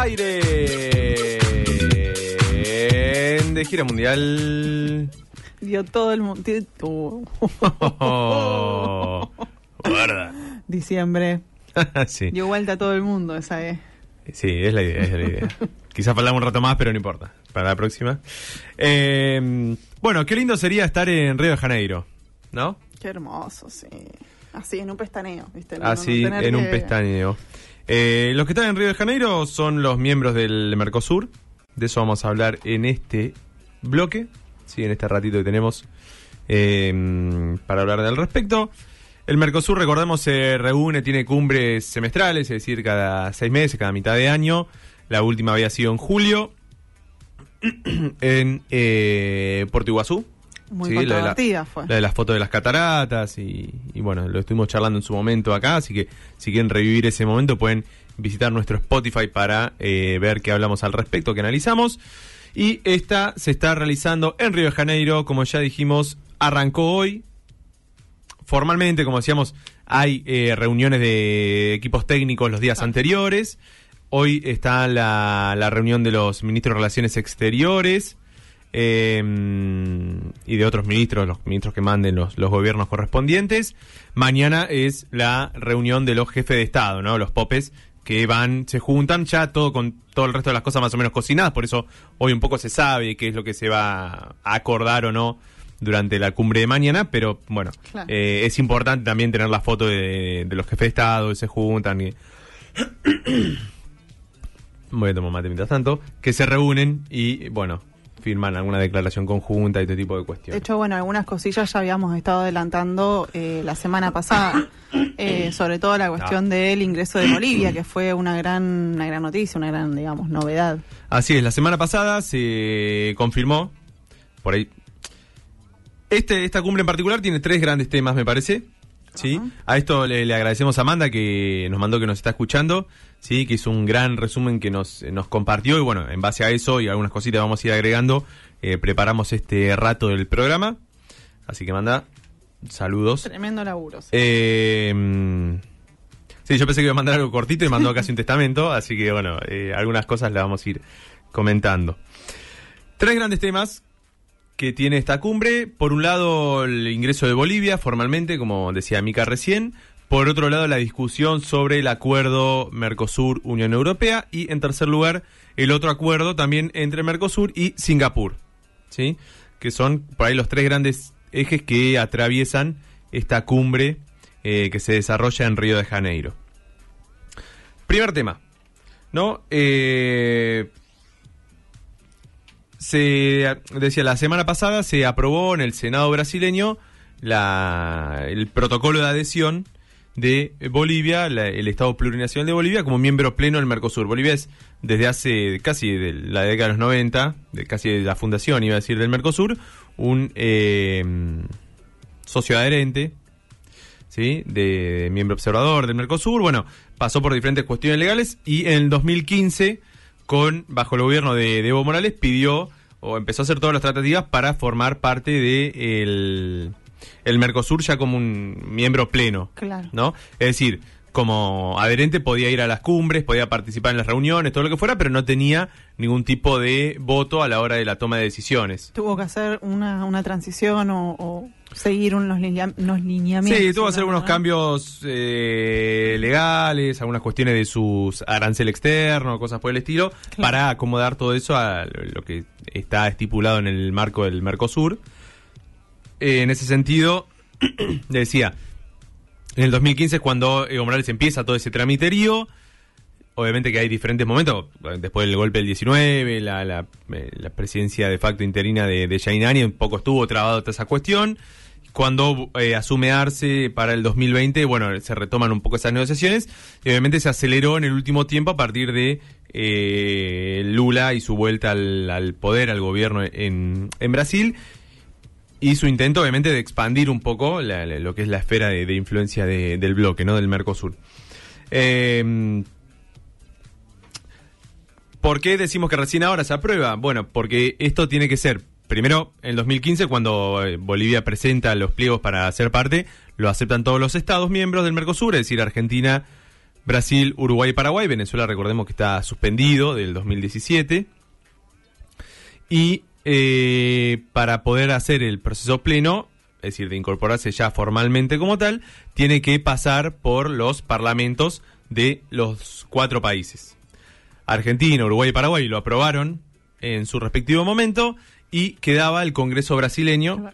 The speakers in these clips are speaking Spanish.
aire de gira mundial. Dio todo el mundo. Guarda. Diciembre. sí. Dio vuelta a todo el mundo esa es. Sí, es la idea, es la idea. Quizás faltamos un rato más, pero no importa. Para la próxima. Eh, bueno, qué lindo sería estar en Río de Janeiro, ¿no? Qué hermoso, sí. Así, en un pestaneo, ¿viste? No- Así, no en un pestañeo. Eh, los que están en Río de Janeiro son los miembros del Mercosur. De eso vamos a hablar en este bloque. Sí, en este ratito que tenemos eh, para hablar del respecto. El Mercosur, recordemos, se reúne, tiene cumbres semestrales, es decir, cada seis meses, cada mitad de año. La última había sido en julio en eh, Iguazú. Muy Sí, la fue. La de las fotos de las cataratas y, y bueno, lo estuvimos charlando en su momento acá, así que si quieren revivir ese momento pueden visitar nuestro Spotify para eh, ver qué hablamos al respecto, que analizamos. Y esta se está realizando en Río de Janeiro, como ya dijimos, arrancó hoy. Formalmente, como decíamos, hay eh, reuniones de equipos técnicos los días anteriores. Hoy está la, la reunión de los ministros de Relaciones Exteriores eh, y de otros ministros, los ministros que manden los, los gobiernos correspondientes. Mañana es la reunión de los jefes de Estado, ¿no? Los popes que van, se juntan ya todo con todo el resto de las cosas más o menos cocinadas, por eso hoy un poco se sabe qué es lo que se va a acordar o no durante la cumbre de mañana, pero bueno, Claro. eh, es importante también tener la foto de, de los jefes de Estado que se juntan y... Voy a tomar mate mientras tanto, que se reúnen y, bueno, firman alguna declaración conjunta y este tipo de De cuestiones. hecho, bueno, algunas cosillas ya habíamos estado adelantando eh, la semana pasada, eh, sobre todo la cuestión Ah. del ingreso de Bolivia, que fue una gran, una gran noticia, una gran, digamos, novedad. Así es, la semana pasada se confirmó, por ahí, este, esta cumbre en particular tiene tres grandes temas, me parece. ¿Sí? A esto le, le agradecemos a Amanda que nos mandó que nos está escuchando, ¿sí? que hizo un gran resumen que nos, nos compartió y bueno, en base a eso y algunas cositas vamos a ir agregando, eh, preparamos este rato del programa. Así que Amanda, saludos. Tremendo laburo. sí. Eh, sí, yo pensé que iba a mandar algo cortito y mandó casi un testamento, así que bueno, eh, algunas cosas las vamos a ir comentando. Tres grandes temas que tiene esta cumbre. Por un lado, el ingreso de Bolivia formalmente, como decía Mica recién. Por otro lado, la discusión sobre el acuerdo Mercosur-Unión Europea. Y en tercer lugar, el otro acuerdo también entre Mercosur y Singapur. ¿Sí? Que son por ahí los tres grandes ejes que atraviesan esta cumbre eh, que se desarrolla en Río de Janeiro. Primer tema. ¿No? Eh, se decía la semana pasada se aprobó en el Senado brasileño la, el protocolo de adhesión de Bolivia, la- el Estado plurinacional de Bolivia, como miembro pleno del Mercosur. Bolivia es desde hace casi de la década de los 90, de casi de la fundación, iba a decir, del Mercosur, un eh, socio adherente, ¿sí? de miembro observador del Mercosur. Bueno, pasó por diferentes cuestiones legales y en el 2015, con bajo el gobierno de, de Evo Morales, pidió o empezó a hacer todas las tratativas para formar parte de el, el Mercosur ya como un miembro pleno. Claro. ¿no? Es decir, como adherente podía ir a las cumbres, podía participar en las reuniones, todo lo que fuera, pero no tenía ningún tipo de voto a la hora de la toma de decisiones. Tuvo que hacer una, una transición o, o seguir unos, linea- unos lineamientos. Sí, tuvo que hacer ¿no? unos cambios eh, legales, algunas cuestiones de sus arancel externo, cosas por el estilo, para acomodar todo eso a lo que está estipulado en el marco del Mercosur. Eh, en ese sentido, decía, en el 2015 es cuando Evo Morales empieza todo ese tramiterío. Obviamente que hay diferentes momentos, después del golpe del 19, la, eh, la presidencia de facto interina de, de Yainani, un poco estuvo trabado toda esa cuestión. Cuando eh, asume Arce para el 2020, bueno, se retoman un poco esas negociaciones y obviamente se aceleró en el último tiempo a partir de eh, Lula y su vuelta al, poder, al gobierno en Brasil y su intento obviamente de expandir un poco lo que es la esfera de, influencia de- del bloque, ¿no? Del Mercosur. Eh, ¿Por qué decimos que recién ahora se aprueba? Bueno, porque esto tiene que ser, primero, en 2015, cuando eh, Bolivia presenta los pliegos para ser parte, lo aceptan todos los estados miembros del Mercosur, es decir, Argentina, Brasil, Uruguay Paraguay. Venezuela, recordemos que está suspendido del 2017. Y eh, para poder hacer el proceso pleno, es decir, de incorporarse ya formalmente como tal, tiene que pasar por los parlamentos de los cuatro países. Argentina, Uruguay y Paraguay lo aprobaron en su respectivo momento y quedaba el Congreso brasileño,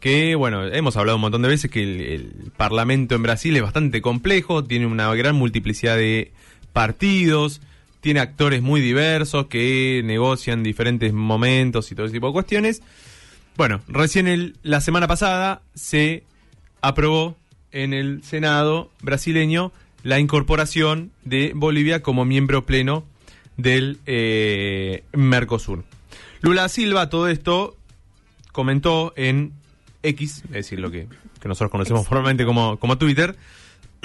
que bueno, hemos hablado un montón de veces que el, el Parlamento en Brasil es bastante complejo, tiene una gran multiplicidad de partidos, tiene actores muy diversos que negocian diferentes momentos y todo ese tipo de cuestiones. Bueno, recién el, la semana pasada se aprobó en el Senado brasileño la incorporación de Bolivia como miembro pleno del eh, Mercosur. Lula Silva todo esto comentó en X, es decir, lo que, que nosotros conocemos formalmente como, como Twitter,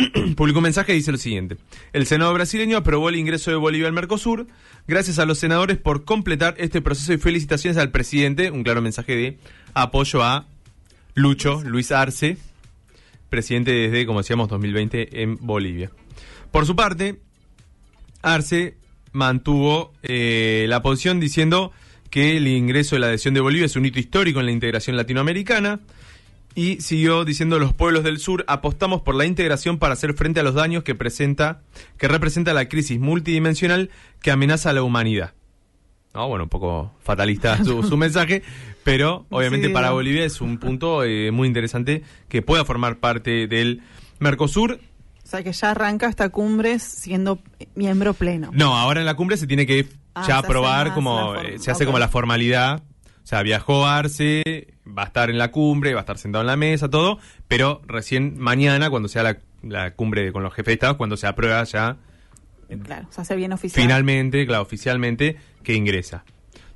publicó un mensaje y dice lo siguiente. El Senado brasileño aprobó el ingreso de Bolivia al Mercosur. Gracias a los senadores por completar este proceso y felicitaciones al presidente. Un claro mensaje de apoyo a Lucho, Luis Arce, presidente desde, como decíamos, 2020 en Bolivia. Por su parte, Arce mantuvo eh, la posición diciendo que el ingreso de la adhesión de Bolivia es un hito histórico en la integración latinoamericana y siguió diciendo los pueblos del sur apostamos por la integración para hacer frente a los daños que presenta que representa la crisis multidimensional que amenaza a la humanidad. No, bueno, un poco fatalista su, su mensaje, pero obviamente Sí, para. Bolivia es un punto eh, muy interesante que pueda formar parte del Mercosur. O sea que ya arranca esta cumbre siendo miembro pleno. No, ahora en la cumbre se tiene que Ah, ya aprobar como la eh, se hace ok. como la formalidad. O sea, viajó Arce, va a estar en la cumbre, va a estar sentado en la mesa, todo, pero recién mañana, cuando sea la, la cumbre con los jefes de Estado, cuando se aprueba ya Claro, se hace bien oficial. finalmente, claro, oficialmente, que ingresa.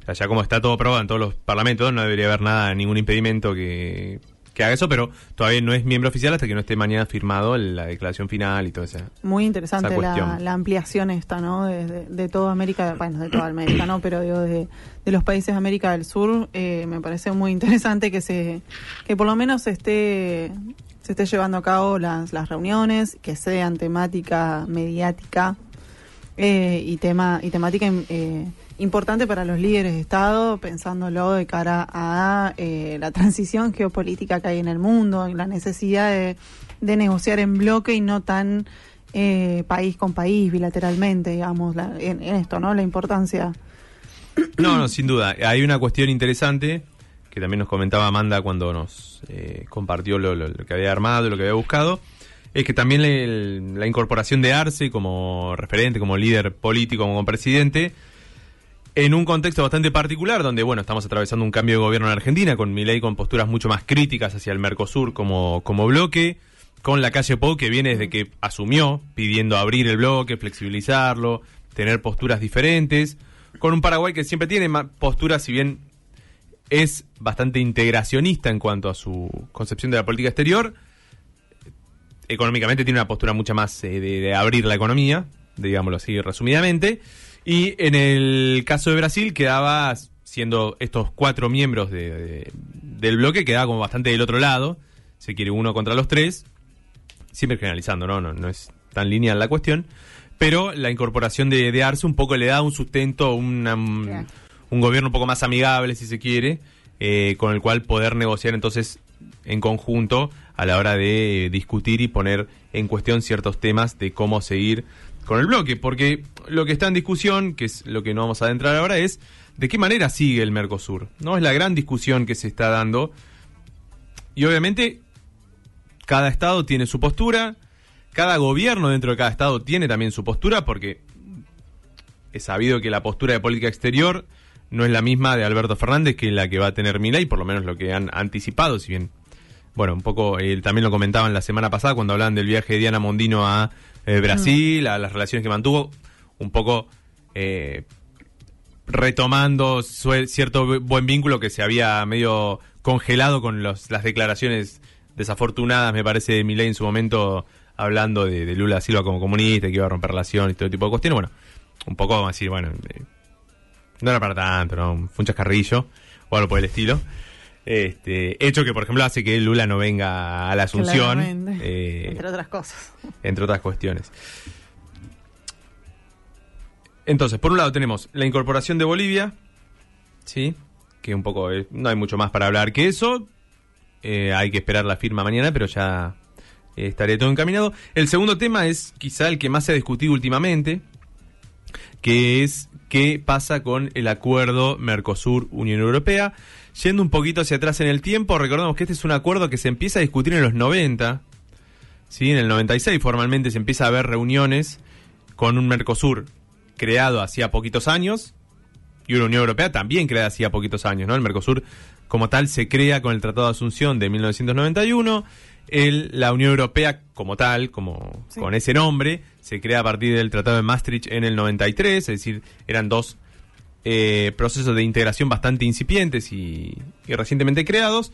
O sea, ya como está todo aprobado en todos los parlamentos, no debería haber nada, ningún impedimento que, que haga eso, pero todavía no es miembro oficial hasta que no esté mañana firmado la declaración final y todo eso. Muy interesante esa la, la ampliación esta, ¿no? De, de- de toda América, bueno, de toda América, ¿no? Pero digo, de, de los países de América del Sur, eh, me parece muy interesante que se, que por lo menos se esté, se esté llevando a cabo las, las reuniones, que sean temática mediática eh, y tema y temática eh, importante para los líderes de Estado, pensándolo de cara a eh, la transición geopolítica que hay en el mundo, la necesidad de, negociar en bloque y no tan eh, país con país, bilateralmente, digamos, la- en, esto, ¿no? La importancia. No, no, sin duda. Hay una cuestión interesante que también nos comentaba Amanda cuando nos eh, compartió lo, que había armado, lo que había buscado. Es que también la incorporación de Arce como referente, como líder político, como presidente, en un contexto bastante particular, donde, bueno, estamos atravesando un cambio de gobierno en Argentina, con Milei con posturas mucho más críticas hacia el Mercosur como, como bloque, con la calle Pou, que viene desde que asumió, pidiendo abrir el bloque, flexibilizarlo, tener posturas diferentes, con un Paraguay que siempre tiene posturas, si bien es bastante integracionista en cuanto a su concepción de la política exterior, económicamente tiene una postura mucho más eh, de abrir la economía, digámoslo así resumidamente. Y en el caso de Brasil quedaba, siendo estos cuatro miembros de- de- del bloque, quedaba como bastante del otro lado, se quiere uno contra los tres, siempre generalizando, ¿no? No, no es tan lineal la cuestión, pero la incorporación de, de Arce un poco le da un sustento, una- un, Claro. un gobierno un poco más amigable, si se quiere, eh, con el cual poder negociar entonces en conjunto a la hora de discutir y poner en cuestión ciertos temas de cómo seguir con el bloque, porque lo que está en discusión, que es lo que no vamos a adentrar ahora, es de qué manera sigue el Mercosur. ¿no? Es la gran discusión que se está dando. Y obviamente cada estado tiene su postura, cada gobierno dentro de cada estado tiene también su postura, porque es sabido que la postura de política exterior no es la misma de Alberto Fernández que la que va a tener Milei, por lo menos lo que han anticipado, si bien, bueno, un poco, eh, también lo comentaban la semana pasada cuando hablaban del viaje de Diana Mondino a eh, Brasil, a las relaciones que mantuvo, un poco eh, retomando cierto bu- buen vínculo que se había medio congelado con los, las declaraciones desafortunadas, me parece, de Milei en su momento, hablando de, de Lula Silva como comunista, que iba a romper relaciones y todo tipo de cuestiones. Bueno, un poco vamos a decir, bueno, eh, no era para tanto, ¿no? Fue un chascarrillo o algo por el estilo. Este, hecho que, por ejemplo, hace que Lula no venga a la Asunción, eh, entre otras cosas. entre otras cuestiones. Entonces, por un lado tenemos la incorporación de Bolivia, ¿sí? Que un poco, eh, no hay mucho más para hablar que eso. Eh, hay que esperar la firma mañana, pero ya eh, estaría todo encaminado. El segundo tema es quizá el que más se ha discutido últimamente, que es qué pasa con el acuerdo Mercosur-Unión Europea. Yendo un poquito hacia atrás en el tiempo, recordemos que este es un acuerdo que se empieza a discutir en los 90, ¿sí? En el 96 formalmente se empieza a ver reuniones con un Mercosur creado hacía poquitos años y una Unión Europea también creada hacía poquitos años, ¿no? El Mercosur como tal se crea con el Tratado de Asunción de 1991, el, la Unión Europea como tal, como Sí. con ese nombre, se crea a partir del Tratado de Maastricht en el 93, es decir, eran dos eh, procesos de integración bastante incipientes y, y recientemente creados,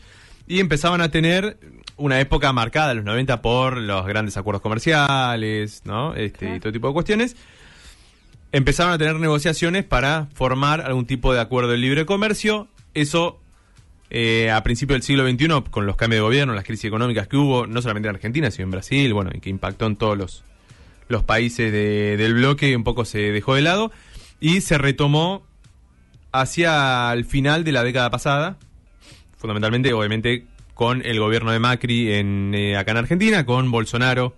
y empezaban a tener una época marcada, los 90, por los grandes acuerdos comerciales, ¿no? Este, Claro. y todo tipo de cuestiones. Empezaron a tener negociaciones para formar algún tipo de acuerdo de libre comercio. Eso eh, a principios del siglo XXI, con los cambios de gobierno, las crisis económicas que hubo, no solamente en Argentina, sino en Brasil, bueno, y que impactó en todos los, los países de- del bloque, un poco se dejó de lado y se retomó hacia el final de la década pasada, fundamentalmente, obviamente, con el gobierno de Macri en, eh, acá en Argentina, con Bolsonaro.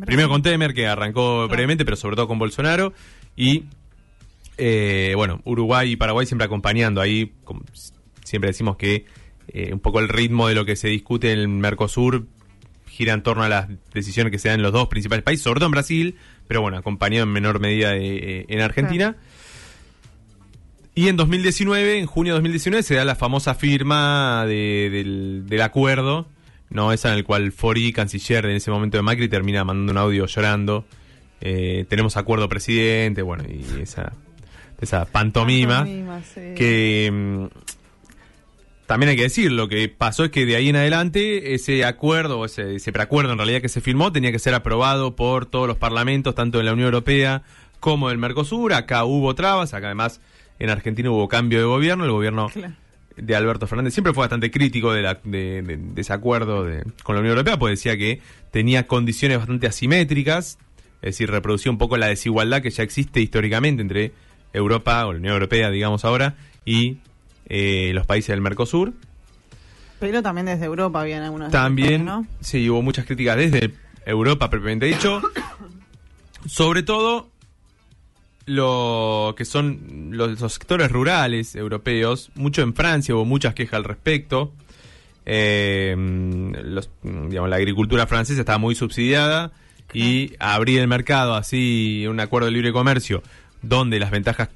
Primero con Temer, que arrancó Claro. brevemente, pero sobre todo con Bolsonaro. Y, eh, bueno, Uruguay y Paraguay siempre acompañando. Ahí como siempre decimos que eh, un poco el ritmo de lo que se discute en el Mercosur gira en torno a las decisiones que se dan en los dos principales países, sobre todo en Brasil, pero bueno, acompañado en menor medida eh, en Argentina. Y en 2019, en junio de 2019, se da la famosa firma de- del, del acuerdo, no esa en el cual Fori, canciller en ese momento de Macri, termina mandando un audio llorando. Eh, tenemos acuerdo presidente, bueno, y esa, esa pantomima, Pantomima, sí. que mm, también hay que decir, lo que pasó es que de ahí en adelante ese acuerdo, o ese, ese preacuerdo en realidad que se firmó, tenía que ser aprobado por todos los parlamentos, tanto de la Unión Europea como del Mercosur. Acá hubo trabas, acá además en Argentina hubo cambio de gobierno, el gobierno Claro. De Alberto Fernández siempre fue bastante crítico de, la- de- de- de ese acuerdo con la Unión Europea, porque decía que tenía condiciones bastante asimétricas, es decir, reproducía un poco la desigualdad que ya existe históricamente entre Europa, o la Unión Europea, digamos ahora, y eh, los países del Mercosur. Pero también desde Europa habían algunas También, ¿no? sí, hubo muchas críticas desde Europa, propiamente dicho. Sobre todo lo que son los, los sectores rurales europeos. Mucho en Francia hubo muchas quejas al respecto. Eh, los- digamos, la agricultura francesa estaba muy subsidiada y abrir el mercado así, un acuerdo de libre comercio, donde las ventajas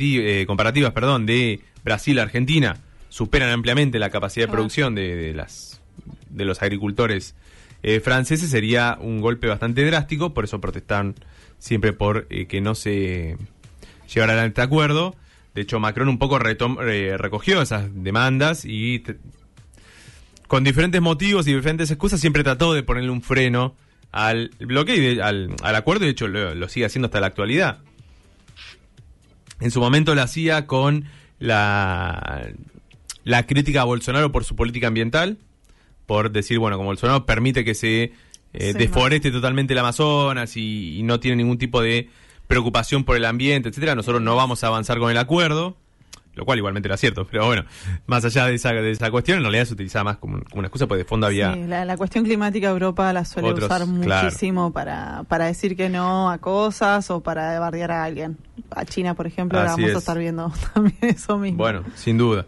eh, comparativas perdón, de Brasil a Argentina superan ampliamente la capacidad de producción de, de las de los agricultores eh, franceses sería un golpe bastante drástico, por eso protestaron siempre por eh, que no se llevara a este acuerdo. De hecho, Macron un poco eh, recogió esas demandas y con diferentes motivos y diferentes excusas siempre trató de ponerle un freno al bloqueo y de- al, al acuerdo, y de hecho lo, lo sigue haciendo hasta la actualidad. En su momento lo hacía con la, la crítica a Bolsonaro por su política ambiental, por decir, bueno, como Bolsonaro permite que se eh, deforeste totalmente el Amazonas y, y no tiene ningún tipo de preocupación por el ambiente, etcétera, nosotros no vamos a avanzar con el acuerdo, lo cual igualmente era cierto, pero bueno, más allá de esa, de esa cuestión, en realidad se utilizaba más como, como una excusa, porque de fondo había... Sí, la, la cuestión climática Europa la suele Otros, usar claro. muchísimo para, para decir que no a cosas o para bardear a alguien. A China, por ejemplo, ahora vamos a es. estar viendo también eso mismo. Bueno, sin duda.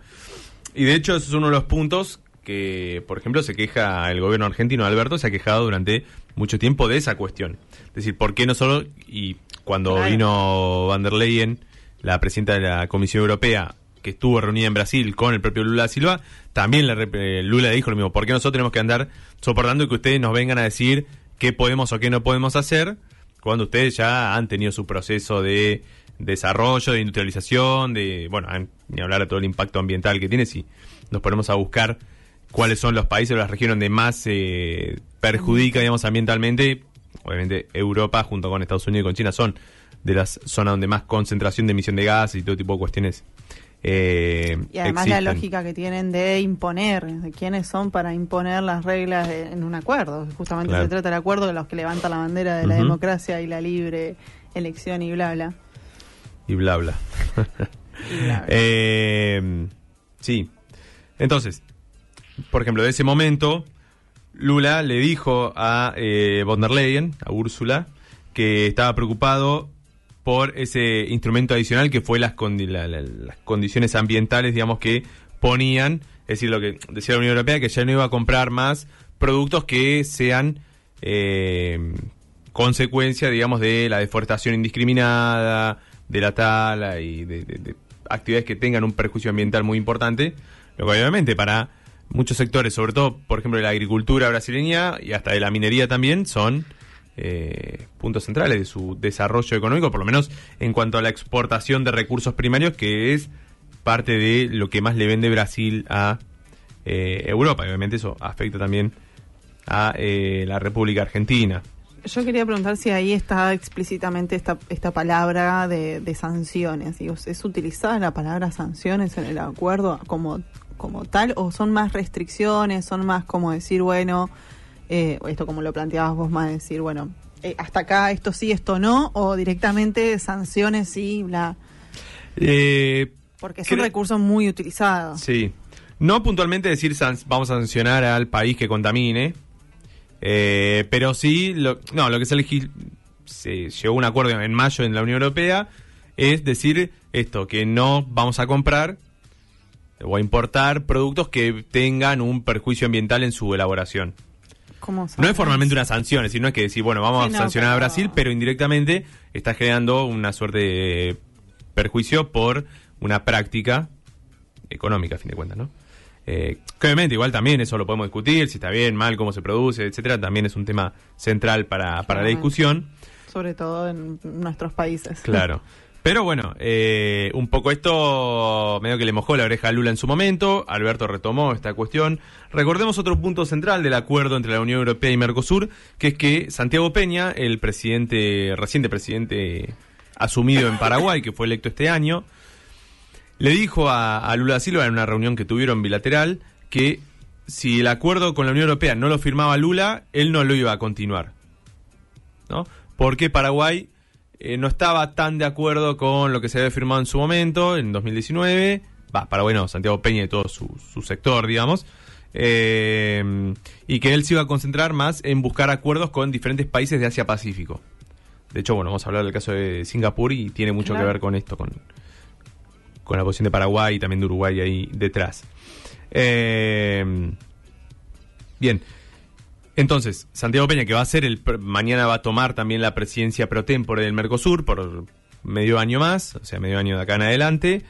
Y de hecho, eso es uno de los puntos que, por ejemplo, se queja el gobierno argentino, Alberto, se ha quejado durante mucho tiempo de esa cuestión. Es decir, ¿por qué no solo, y cuando Claro. vino Van der Leyen, la presidenta de la Comisión Europea, que estuvo reunida en Brasil con el propio Lula Silva, también eh, Lula dijo lo mismo, ¿por qué nosotros tenemos que andar soportando que ustedes nos vengan a decir qué podemos o qué no podemos hacer cuando ustedes ya han tenido su proceso de desarrollo, de industrialización, de, bueno, ni hablar de todo el impacto ambiental que tiene, si nos ponemos a buscar cuáles son los países o las regiones donde más se perjudica, digamos, ambientalmente, obviamente Europa junto con Estados Unidos y con China son de las zonas donde más concentración de emisión de gases y todo tipo de cuestiones eh, y además la lógica que tienen de imponer, de quiénes son para imponer las reglas de- en un acuerdo. Justamente Claro. se trata del acuerdo de los que levantan la bandera de la democracia y la libre elección y bla, bla. Y bla, bla. Y bla, bla. Eh, sí. Entonces, por ejemplo, de ese momento, Lula le dijo a eh, von der Leyen, a Úrsula, que estaba preocupado por ese instrumento adicional que fue las, condi- la- la- las condiciones ambientales, digamos, que ponían, es decir, lo que decía la Unión Europea, que ya no iba a comprar más productos que sean eh, consecuencia, digamos, de la deforestación indiscriminada, de la tala y de- de actividades que tengan un perjuicio ambiental muy importante, lo que obviamente para muchos sectores, sobre todo, por ejemplo, de la agricultura brasileña y hasta de la minería también, son eh, puntos centrales de su desarrollo económico, por lo menos en cuanto a la exportación de recursos primarios, que es parte de lo que más le vende Brasil a eh, Europa. Y obviamente eso afecta también a eh, la República Argentina. Yo quería preguntar si ahí está explícitamente esta, esta palabra de, de sanciones. Digo, ¿Es utilizada la palabra sanciones en el acuerdo como, como tal o son más restricciones, son más como decir, bueno, eh, esto como lo planteabas vos más, decir, bueno, eh, hasta acá esto sí, esto no, o directamente sanciones sí, bla, Eh, porque es un recurso muy utilizado. Sí. No puntualmente decir vamos a sancionar al país que contamine, pero sí, lo, no, lo que se, legis- se llegó a un acuerdo en mayo en la Unión Europea es decir esto, que no vamos a comprar o a importar productos que tengan un perjuicio ambiental en su elaboración. ¿Cómo No es formalmente una sanción, es decir, no es que decir, bueno, vamos Sí, a sancionar a Brasil, pero indirectamente está generando una suerte de perjuicio por una práctica económica, a fin de cuentas, ¿no? Eh, obviamente, igual también eso lo podemos discutir, si está bien, mal, cómo se produce, etcétera, también es un tema central para, para la discusión. Sobre todo en nuestros países. Claro. Pero bueno, eh, un poco esto medio que le mojó la oreja a Lula en su momento. Alberto retomó esta cuestión. Recordemos otro punto central del acuerdo entre la Unión Europea y Mercosur, que es que Santiago Peña, el presidente, reciente presidente asumido en Paraguay, que fue electo este año, le dijo a, Lula Silva en una reunión que tuvieron bilateral que si el acuerdo con la Unión Europea no lo firmaba Lula, él no lo iba a continuar. ¿no? Porque Paraguay eh, no estaba tan de acuerdo con lo que se había firmado en su momento, en 2019. Va, Paraguay no, Santiago Peña y todo su, su sector, digamos. Eh, y que él se iba a concentrar más en buscar acuerdos con diferentes países de Asia-Pacífico. De hecho, bueno, vamos a hablar del caso de Singapur y tiene mucho Claro. que ver con esto, con, con la posición de Paraguay y también de Uruguay ahí detrás. Eh, bien, entonces, Santiago Peña, que va a ser el mañana va a tomar también la presidencia pro tempore del Mercosur por medio año más, o sea, medio año de acá en adelante,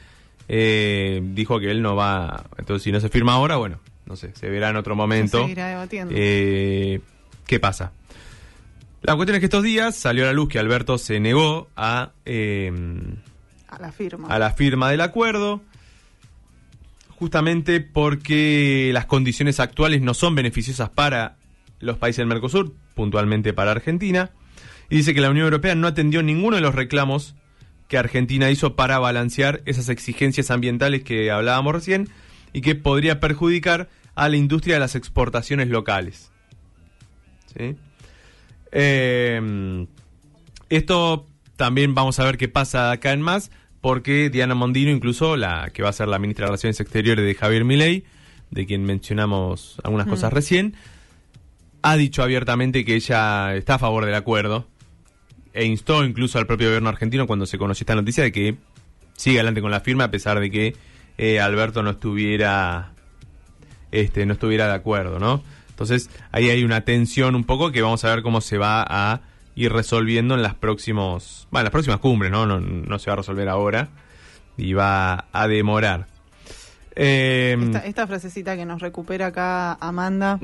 eh, dijo que él no va, entonces si no se firma ahora, bueno, no sé, se verá en otro momento. Se seguirá debatiendo. Eh, ¿Qué pasa? La cuestión es que estos días salió a la luz que Alberto se negó a, eh, a la firma. a la firma del acuerdo, justamente porque las condiciones actuales no son beneficiosas para los países del Mercosur, puntualmente para Argentina, y dice que la Unión Europea no atendió ninguno de los reclamos que Argentina hizo para balancear esas exigencias ambientales que hablábamos recién y que podría perjudicar a la industria de las exportaciones locales. ¿Sí? Eh, esto también vamos a ver qué pasa acá en más, porque Diana Mondino, incluso la que va a ser la ministra de Relaciones Exteriores de Javier Milei, de quien mencionamos algunas Mm. cosas recién, ha dicho abiertamente que ella está a favor del acuerdo e instó incluso al propio gobierno argentino cuando se conoció esta noticia de que siga adelante con la firma a pesar de que eh, Alberto no estuviera este no estuviera de acuerdo, ¿no? Entonces ahí hay una tensión un poco que vamos a ver cómo se va a ir resolviendo en las próximos, bueno, en las próximas cumbres, ¿no? No, no se va a resolver ahora y va a demorar. Eh, Esta, esta frasecita que nos recupera acá Amanda.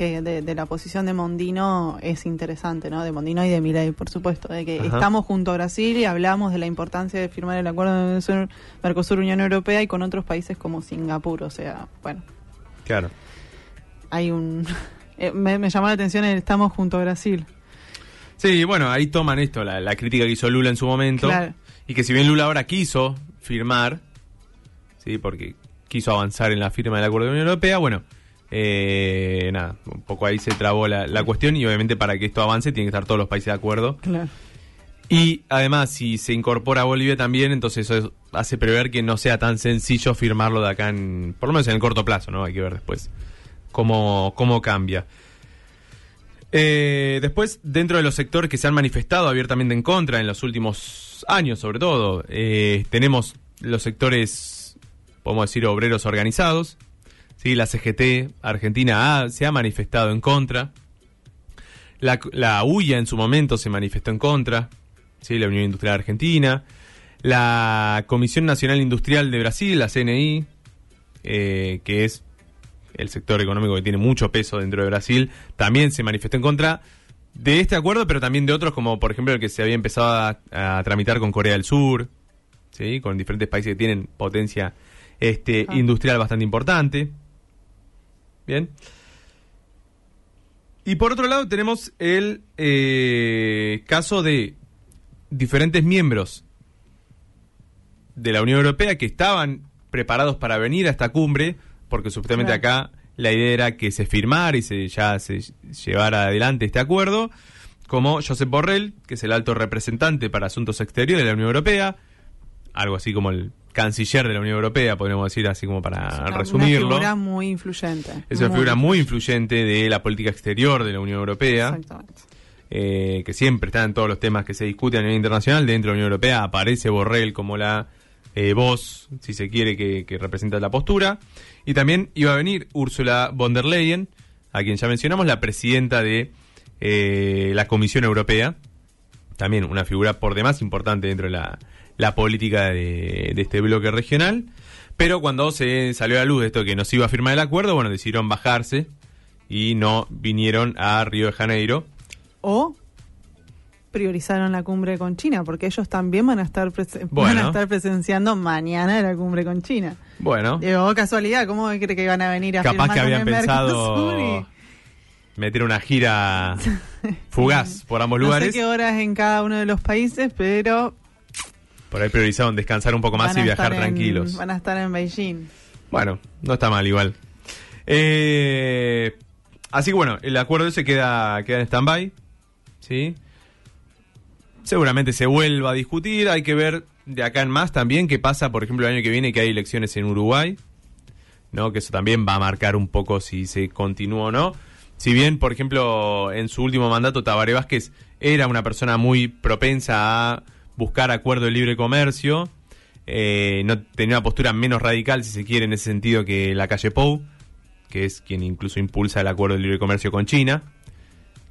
Que de, de la posición de Mondino es interesante, ¿no? De Mondino y de Milei, por supuesto, de que Ajá. estamos junto a Brasil y hablamos de la importancia de firmar el acuerdo de Mercosur- Mercosur-Unión Europea y con otros países como Singapur, o sea, bueno, Claro. hay un... eh, me, me llamó la atención el estamos junto a Brasil. Sí, bueno, ahí toman esto, la, la crítica que hizo Lula en su momento. Claro. Y que si bien Lula ahora quiso firmar, sí, porque quiso avanzar en la firma del acuerdo de la Unión Europea, bueno, eh, nada, un poco ahí se trabó la, la cuestión y obviamente para que esto avance tienen que estar todos los países de acuerdo. Claro. Y además, si se incorpora a Bolivia también, entonces eso hace prever que no sea tan sencillo firmarlo de acá, en, por lo menos en el corto plazo, ¿no? Hay que ver después cómo, cómo cambia. Eh, después, dentro de los sectores que se han manifestado abiertamente en contra en los últimos años, sobre todo, eh, tenemos los sectores, podemos decir, obreros organizados. ¿Sí? La CGT Argentina se ha manifestado en contra. La, la UIA en su momento se manifestó en contra. ¿sí? la Unión Industrial Argentina, la Comisión Nacional Industrial de Brasil, la CNI, eh, que es el sector económico que tiene mucho peso dentro de Brasil, también se manifestó en contra de este acuerdo, pero también de otros, como por ejemplo el que se había empezado a, a tramitar con Corea del Sur, ¿sí? con diferentes países que tienen potencia este, ah. industrial bastante importante. Bien. Y por otro lado tenemos el eh, caso de diferentes miembros de la Unión Europea que estaban preparados para venir a esta cumbre, porque supuestamente acá la idea era que se firmara y se ya se llevara adelante este acuerdo, como Josep Borrell, que es el alto representante para asuntos exteriores de la Unión Europea, algo así como el canciller de la Unión Europea, podríamos decir así como para resumirlo. Una figura muy influyente. Es una figura muy influyente de la política exterior de la Unión Europea. Exactamente. Eh, que siempre está en todos los temas que se discuten a nivel internacional, dentro de la Unión Europea aparece Borrell como la eh, voz, si se quiere, que, representa la postura. Y también iba a venir Ursula von der Leyen, a quien ya mencionamos, la presidenta de eh, la Comisión Europea, también una figura por demás importante dentro de la, política de, de, este bloque regional. Pero cuando se salió a la luz de esto que no se iba a firmar el acuerdo, bueno, decidieron bajarse y no vinieron a Río de Janeiro o priorizaron la cumbre con China, porque ellos también van a estar van a estar presenciando mañana la cumbre con China. Bueno. Digo, casualidad, ¿cómo cree que van a venir a Capaz que habían pensado meter una gira fugaz por ambos lugares. No sé qué horas en cada uno de los países, pero por ahí priorizaron descansar un poco más y viajar tranquilos. Van a estar en Beijing. Bueno, no está mal igual. Eh, así que bueno, el acuerdo ese queda, queda en stand-by. ¿sí? Seguramente se vuelva a discutir, hay que ver de acá en más también qué pasa, por ejemplo, el año que viene que hay elecciones en Uruguay, ¿no? Que eso también va a marcar un poco si se continúa o no. Si bien, por ejemplo, en su último mandato Tabaré Vázquez era una persona muy propensa a buscar acuerdo de libre comercio, eh, no tenía una postura menos radical, si se quiere, en ese sentido que la calle Pou, que es quien incluso impulsa el acuerdo de libre comercio con China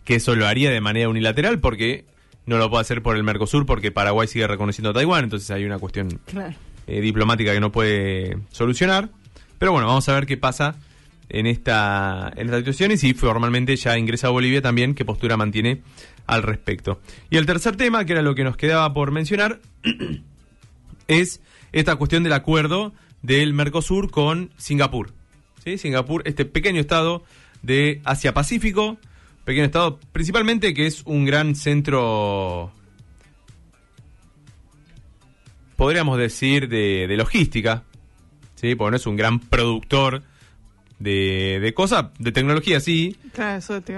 que eso lo haría de manera unilateral porque no lo puede hacer por el Mercosur porque Paraguay sigue reconociendo a Taiwán, entonces hay una cuestión eh, diplomática que no puede solucionar. Pero bueno, vamos a ver qué pasa en esta, en esta situación y si formalmente ya ingresa a Bolivia también, qué postura mantiene al respecto. Y el tercer tema, que era lo que nos quedaba por mencionar, es esta cuestión del acuerdo del Mercosur con Singapur. ¿Sí? Singapur, este pequeño estado de Asia-Pacífico, pequeño estado, principalmente que es un gran centro, podríamos decir, de, logística, ¿sí? porque no es un gran productor de, de cosas, de tecnología, sí. Claro, eso te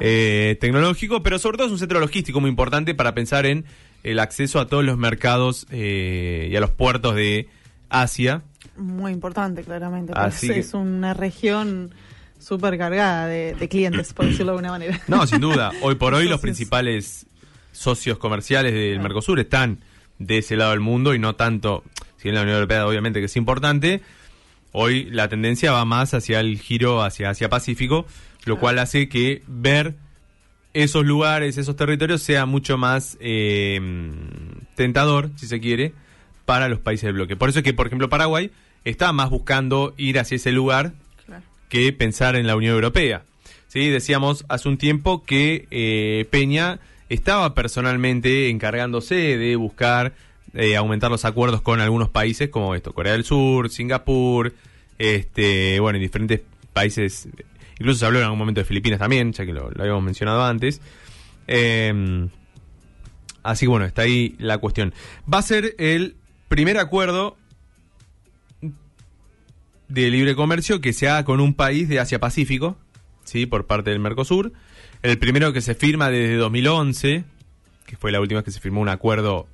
eh, tecnológico, pero sobre todo es un centro logístico muy importante para pensar en el acceso a todos los mercados eh, y a los puertos de Asia. Muy importante, claramente. es una región súper cargada de, clientes, por decirlo de alguna manera. No, sin duda. Hoy por hoy los principales socios comerciales del Mercosur están de ese lado del mundo y no tanto, si en la Unión Europea obviamente que es importante, hoy la tendencia va más hacia el giro hacia Asia Pacífico, lo cual hace que ver esos lugares, esos territorios sea mucho más eh, tentador, si se quiere, para los países del bloque. Por eso es que, por ejemplo, Paraguay está más buscando ir hacia ese lugar que pensar en la Unión Europea. ¿Sí? Decíamos hace un tiempo que eh, Peña estaba personalmente encargándose de buscar eh, aumentar los acuerdos con algunos países como esto, Corea del Sur, Singapur, este, bueno, y diferentes países, incluso se habló en algún momento de Filipinas también, ya que lo, habíamos mencionado antes. Em, así que bueno, está ahí la cuestión. Va a ser el primer acuerdo de libre comercio que se haga con un país de Asia Pacífico, ¿sí? por parte del Mercosur. El primero que se firma desde 2011, que fue la última que se firmó un acuerdo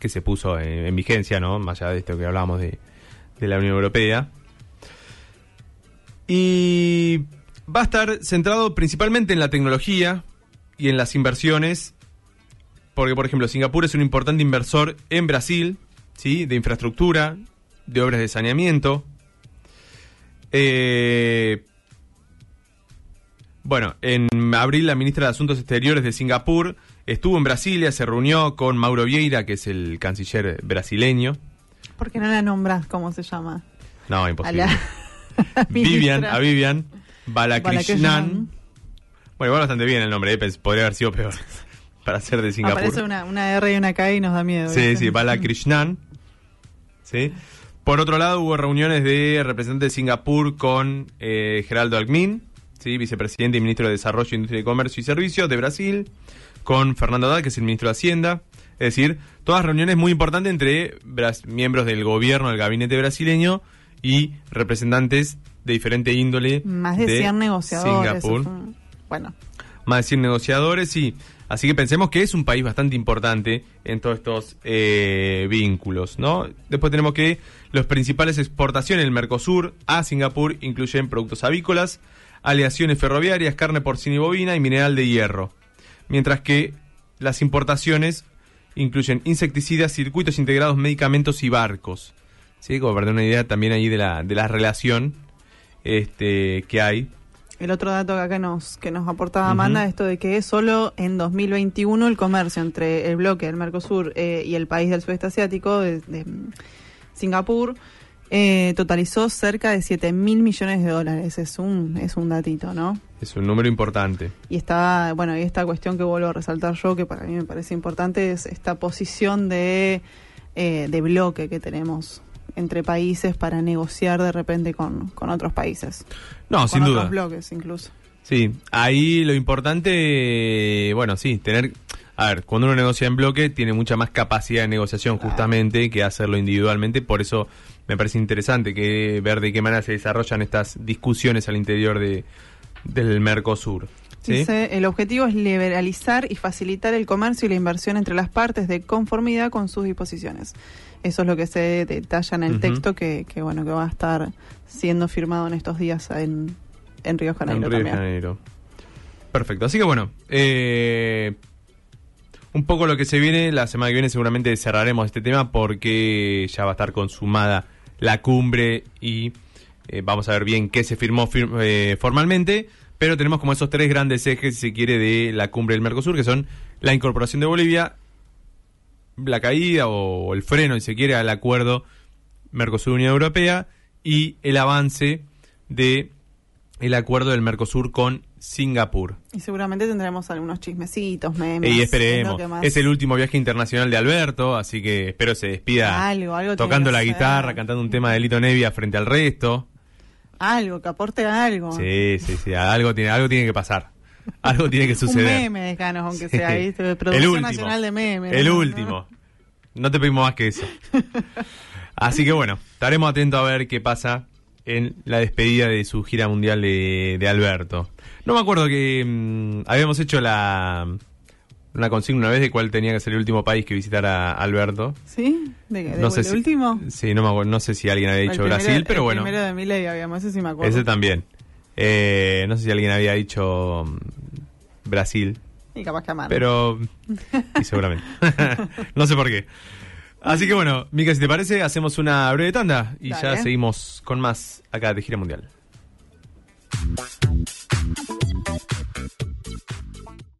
que se puso en, en vigencia, ¿no? Más allá de esto que hablábamos de, de la Unión Europea. Y va a estar centrado principalmente en la tecnología y en las inversiones, porque por ejemplo Singapur es un importante inversor en Brasil, ¿sí? de infraestructura, de obras de saneamiento. Eh, bueno, en abril la ministra de Asuntos Exteriores de Singapur estuvo en Brasilia, se reunió con Mauro Vieira, que es el canciller brasileño. ¿Por qué no la nombras cómo se llama? No, A imposible. la Vivian, a Vivian Balakrishnan. Bueno, igual bastante bien el nombre, eh, podría haber sido peor para ser de Singapur. Aparece una, una R y una K y nos da miedo. Sí, sí, Balakrishnan. ¿Sí? Por otro lado, hubo reuniones de representantes de Singapur con eh, Geraldo Alckmin, ¿sí? vicepresidente y ministro de Desarrollo, Industria y Comercio y Servicios de Brasil, con Fernando Haddad, que es el ministro de Hacienda. Es decir, todas reuniones muy importantes entre bras- miembros del gobierno, del gabinete brasileño y representantes de diferente índole Más de 100 negociadores. Singapur. un- Bueno, Más de 100 negociadores, sí. Así que pensemos que es un país bastante importante en todos estos eh, vínculos, ¿no? Después tenemos que las principales exportaciones del Mercosur a Singapur incluyen productos avícolas, aleaciones ferroviarias, carne porcina y bovina y mineral de hierro. Mientras que las importaciones incluyen insecticidas, circuitos integrados, medicamentos y barcos. ¿Sí? Como para dar una idea también ahí de la, de la relación este, que hay el otro dato que acá nos, que nos aportaba. Amanda, esto de que solo en 2021 el comercio entre el bloque del Mercosur eh, y el país del sudeste asiático, de, de, Singapur, eh, totalizó cerca de 7 mil millones de dólares. Es un, es un datito, ¿no? Es un número importante. Y está, bueno, y esta cuestión que vuelvo a resaltar yo, que para mí me parece importante, es esta posición de, eh, de bloque que tenemos entre países para negociar de repente con, con otros países. No, con sin otros duda. bloques incluso. Sí, ahí lo importante, bueno, sí, tener, a ver, cuando uno negocia en bloque tiene mucha más capacidad de negociación justamente que hacerlo individualmente, por eso me parece interesante que ver de qué manera se desarrollan estas discusiones al interior de del Mercosur. ¿sí? Dice, el objetivo es liberalizar y facilitar el comercio y la inversión entre las partes de conformidad con sus disposiciones. Eso es lo que se detalla en el texto que, que, bueno que va a estar siendo firmado en estos días en, en Río de Janeiro en Río también. Janeiro. Perfecto, así que bueno, eh, un poco lo que se viene, la semana que viene seguramente cerraremos este tema porque ya va a estar consumada la cumbre y eh, vamos a ver bien qué se firmó fir- eh, formalmente, pero tenemos como esos tres grandes ejes, si se quiere, de la cumbre del Mercosur, que son la incorporación de Bolivia, la caída o el freno, si se quiere, al acuerdo Mercosur-Unión Europea y el avance de el acuerdo del Mercosur con Singapur. Y seguramente tendremos algunos chismecitos, memes. Y esperemos. Es el último viaje internacional de Alberto, así que espero se despida Algo, tocando la guitarra, cantando un tema de Lito Nevia frente al resto. Algo, que aporte algo. Sí, sí, sí, algo tiene, algo tiene que pasar. Algo tiene que Un suceder. meme de Canos, aunque Sí. sea, El último. Nacional de Memes. El ¿no? último. No te pedimos más que eso. Así que bueno, estaremos atentos a ver qué pasa en la despedida de su gira mundial de, de Alberto. No me acuerdo que mm, habíamos hecho la una consigna una vez de cuál tenía que ser el último país que visitara Alberto. ¿Sí? ¿De, qué? ¿De No sé el si- último? Sí, no me acuerdo, no sé si alguien había El dicho primero- Brasil, pero el bueno, primero de Milei habíamos, ese sí me acuerdo. ese también. Eh, no sé si alguien había dicho mm, Brasil, Y capaz que amar. pero y seguramente. no sé por qué. Así que bueno, Mica, si te parece, hacemos una breve tanda y ya seguimos con más acá de Gira Mundial.